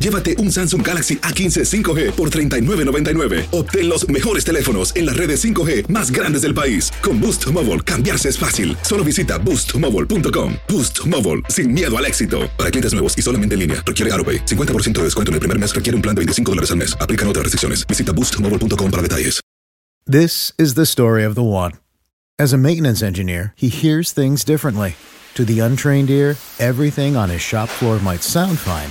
llévate un Samsung Galaxy A15 5G por $39.99. Obtén los mejores teléfonos en las redes 5G más grandes del país. Con Boost Mobile, cambiarse es fácil. Solo visita boostmobile.com. Boost Mobile, sin miedo al éxito. Para clientes nuevos y solamente en línea, requiere AroPay. 50% de descuento en el primer mes requiere un plan de 25 dólares al mes. Aplican otras restricciones. Visita boostmobile.com para detalles. This is the story of the one. As a maintenance engineer, he hears things differently. To the untrained ear, everything on his shop floor might sound fine,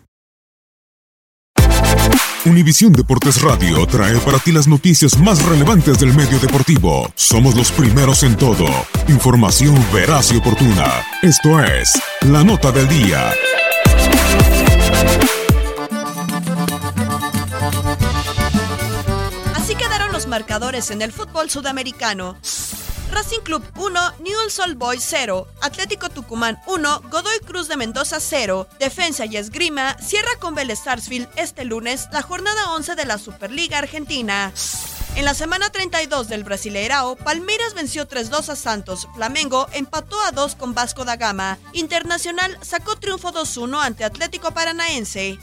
Univisión Deportes Radio trae para ti las noticias más relevantes del medio deportivo. Somos los primeros en todo. Información veraz y oportuna. Esto es La Nota del Día. Así quedaron los marcadores en el fútbol sudamericano. Racing Club 1, Newell's Old Boys 0, Atlético Tucumán 1, Godoy Cruz de Mendoza 0, Defensa y Esgrima cierra con Vélez Sarsfield este lunes la jornada 11 de la Superliga Argentina. En la semana 32 del Brasileirao, Palmeiras venció 3-2 a Santos, Flamengo empató a 2 con Vasco da Gama, Internacional sacó triunfo 2-1 ante Atlético Paranaense.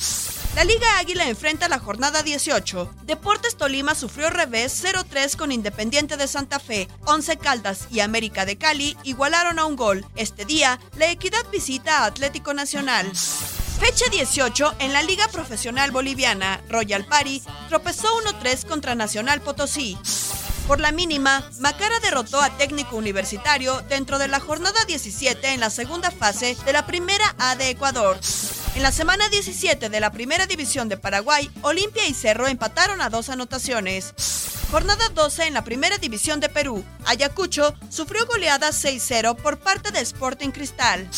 La Liga Águila enfrenta la jornada 18. Deportes Tolima sufrió revés 0-3 con Independiente de Santa Fe. Once Caldas y América de Cali igualaron a un gol. Este día, la Equidad visita a Atlético Nacional. Fecha 18 en la Liga Profesional Boliviana. Royal Pari tropezó 1-3 contra Nacional Potosí. Por la mínima, Macara derrotó a Técnico Universitario dentro de la jornada 17 en la segunda fase de la Primera A de Ecuador. En la semana 17 de la Primera División de Paraguay, Olimpia y Cerro empataron a dos anotaciones. Jornada 12 en la Primera División de Perú. Ayacucho sufrió goleada 6-0 por parte de Sporting Cristal.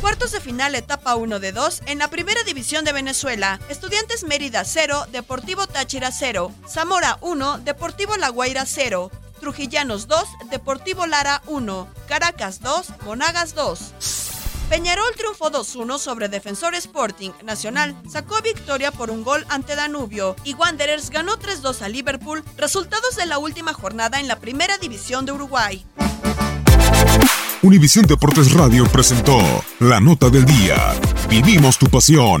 Cuartos de final, etapa 1 de 2 en la Primera División de Venezuela. Estudiantes Mérida 0, Deportivo Táchira 0, Zamora 1, Deportivo La Guaira 0, Trujillanos 2, Deportivo Lara 1, Caracas 2, Monagas 2. Peñarol triunfó 2-1 sobre Defensor Sporting. Nacional sacó victoria por un gol ante Danubio y Wanderers ganó 3-2 a Liverpool, resultados de la última jornada en la Primera División de Uruguay. Univisión Deportes Radio presentó La Nota del Día. Vivimos tu pasión.